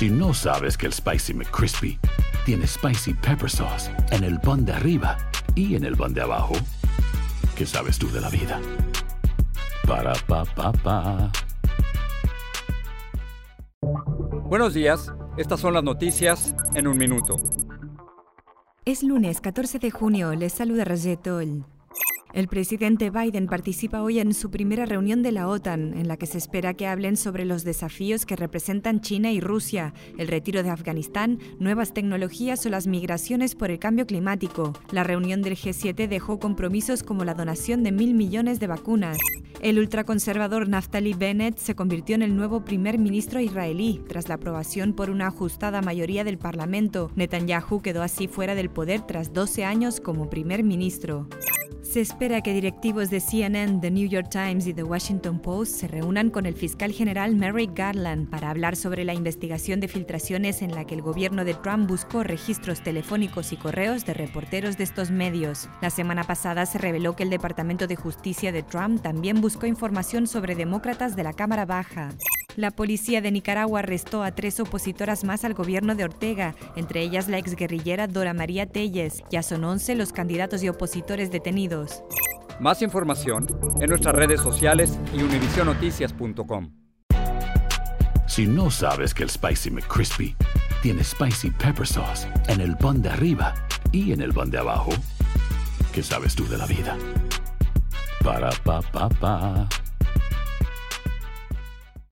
Si no sabes que el Spicy McCrispy tiene Spicy Pepper Sauce en el pan de arriba y en el pan de abajo, ¿qué sabes tú de la vida? Para, pa, pa, pa. Buenos días, estas son las noticias en un minuto. Es lunes 14 de junio, les saluda Rayeto. El presidente Biden participa hoy en su primera reunión de la OTAN, en la que se espera que hablen sobre los desafíos que representan China y Rusia, el retiro de Afganistán, nuevas tecnologías o las migraciones por el cambio climático. La reunión del G7 dejó compromisos como la donación de mil millones de vacunas. El ultraconservador Naftali Bennett se convirtió en el nuevo primer ministro israelí tras la aprobación por una ajustada mayoría del Parlamento. Netanyahu quedó así fuera del poder tras 12 años como primer ministro. Se espera que directivos de CNN, The New York Times y The Washington Post se reúnan con el fiscal general Merrick Garland para hablar sobre la investigación de filtraciones en la que el gobierno de Trump buscó registros telefónicos y correos de reporteros de estos medios. La semana pasada se reveló que el Departamento de Justicia de Trump también buscó información sobre demócratas de la Cámara Baja. La policía de Nicaragua arrestó a tres opositoras más al gobierno de Ortega, entre ellas la exguerrillera Dora María Telles. Ya son 11 los candidatos y opositores detenidos. Más información en nuestras redes sociales y univisionoticias.com. Si no sabes que el Spicy McCrispy tiene Spicy Pepper Sauce en el pan de arriba y en el pan de abajo, ¿qué sabes tú de la vida? Para, pa, pa, pa.